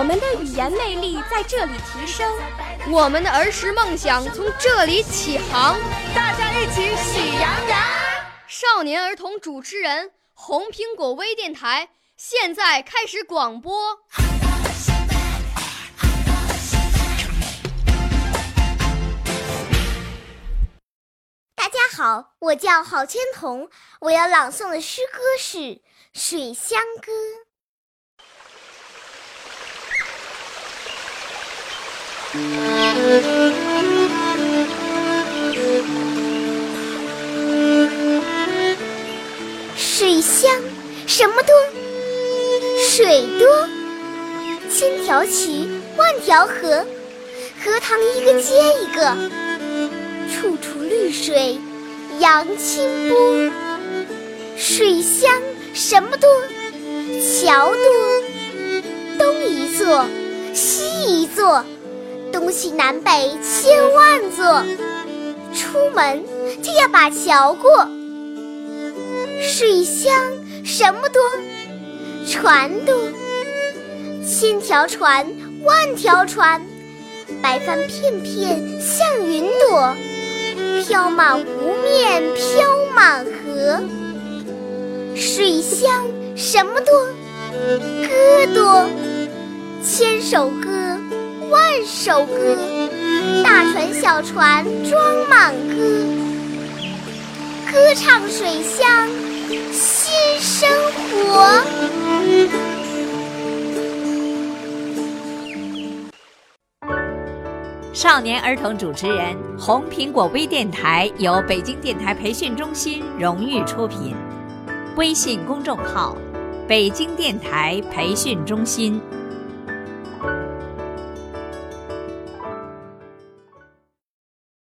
我们的语言魅力在这里提升，我们的儿时梦想从这里起航。大家一起喜羊羊。少年儿童主持人，红苹果微电台现在开始广播。大家好，我叫郝千彤，我要朗诵的诗歌是《水乡歌》。水乡什么多？水多，千条渠，万条河，荷塘一个接一个，处处绿水扬清波。水乡什么多？桥多，东一座，西一座，东西南北千万座，出门就要把桥过。水乡什么多？船多，千条船，万条船，白帆片片像云朵，飘满湖面，飘满河。水乡什么多？歌多，千首歌，万首歌，大船小船装满歌，歌唱水乡新生活。少年儿童主持人，红苹果微电台由北京电台培训中心荣誉出品，微信公众号：北京电台培训中心。